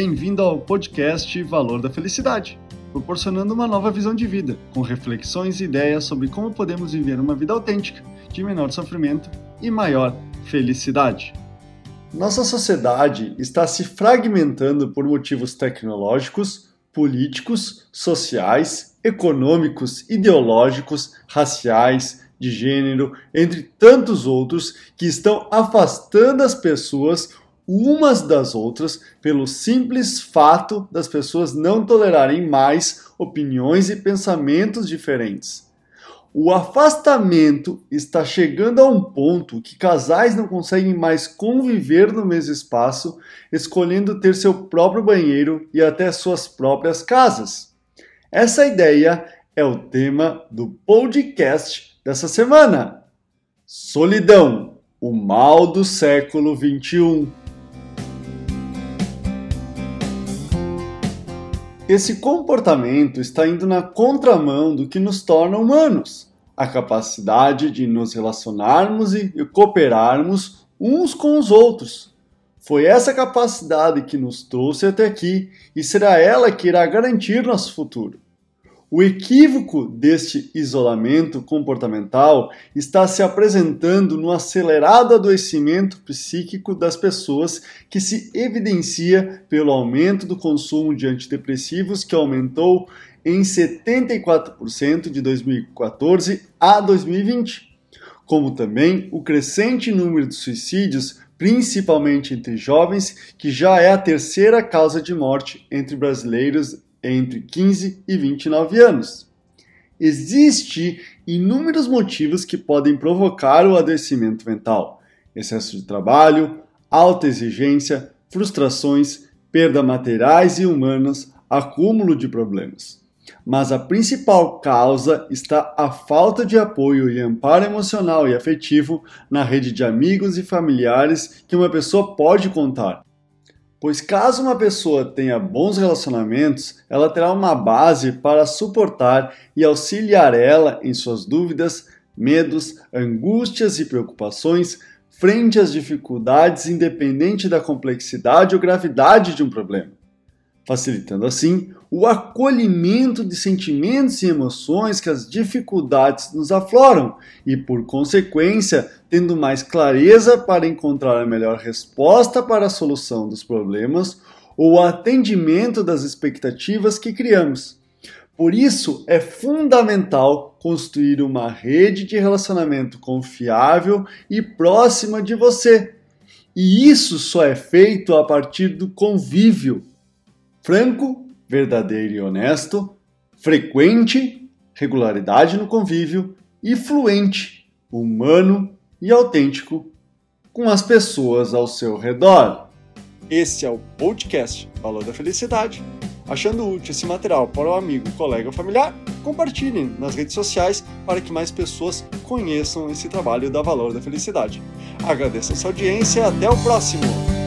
Bem-vindo ao podcast Valor da Felicidade, proporcionando uma nova visão de vida, com reflexões e ideias sobre como podemos viver uma vida autêntica, de menor sofrimento e maior felicidade. Nossa sociedade está se fragmentando por motivos tecnológicos, políticos, sociais, econômicos, ideológicos, raciais, de gênero, entre tantos outros que estão afastando as pessoas umas das outras pelo simples fato das pessoas não tolerarem mais opiniões e pensamentos diferentes. O afastamento está chegando a um ponto que casais não conseguem mais conviver no mesmo espaço, escolhendo ter seu próprio banheiro e até suas próprias casas. Essa ideia é o tema do podcast dessa semana. Solidão, o mal do século 21. Esse comportamento está indo na contramão do que nos torna humanos, a capacidade de nos relacionarmos e cooperarmos uns com os outros. Foi essa capacidade que nos trouxe até aqui e será ela que irá garantir nosso futuro. O equívoco deste isolamento comportamental está se apresentando no acelerado adoecimento psíquico das pessoas, que se evidencia pelo aumento do consumo de antidepressivos, que aumentou em 74% de 2014 a 2020, como também o crescente número de suicídios, principalmente entre jovens, que já é a terceira causa de morte entre brasileiros entre 15 e 29 anos. Existem inúmeros motivos que podem provocar o adoecimento mental: excesso de trabalho, alta exigência, frustrações, perda materiais e humanas, acúmulo de problemas. Mas a principal causa está a falta de apoio e amparo emocional e afetivo na rede de amigos e familiares que uma pessoa pode contar, Pois caso uma pessoa tenha bons relacionamentos, ela terá uma base para suportar e auxiliar ela em suas dúvidas, medos, angústias e preocupações frente às dificuldades, independente da complexidade ou gravidade de um problema facilitando assim o acolhimento de sentimentos e emoções que as dificuldades nos afloram e, por consequência, tendo mais clareza para encontrar a melhor resposta para a solução dos problemas ou o atendimento das expectativas que criamos. Por isso, é fundamental construir uma rede de relacionamento confiável e próxima de você. E isso só é feito a partir do convívio franco, verdadeiro e honesto, frequente, regularidade no convívio e fluente, humano e autêntico com as pessoas ao seu redor. Esse é o podcast Valor da Felicidade. Achando útil esse material para o amigo, colega ou familiar, compartilhem nas redes sociais para que mais pessoas conheçam esse trabalho da Valor da Felicidade. Agradeço a sua audiência e até o próximo!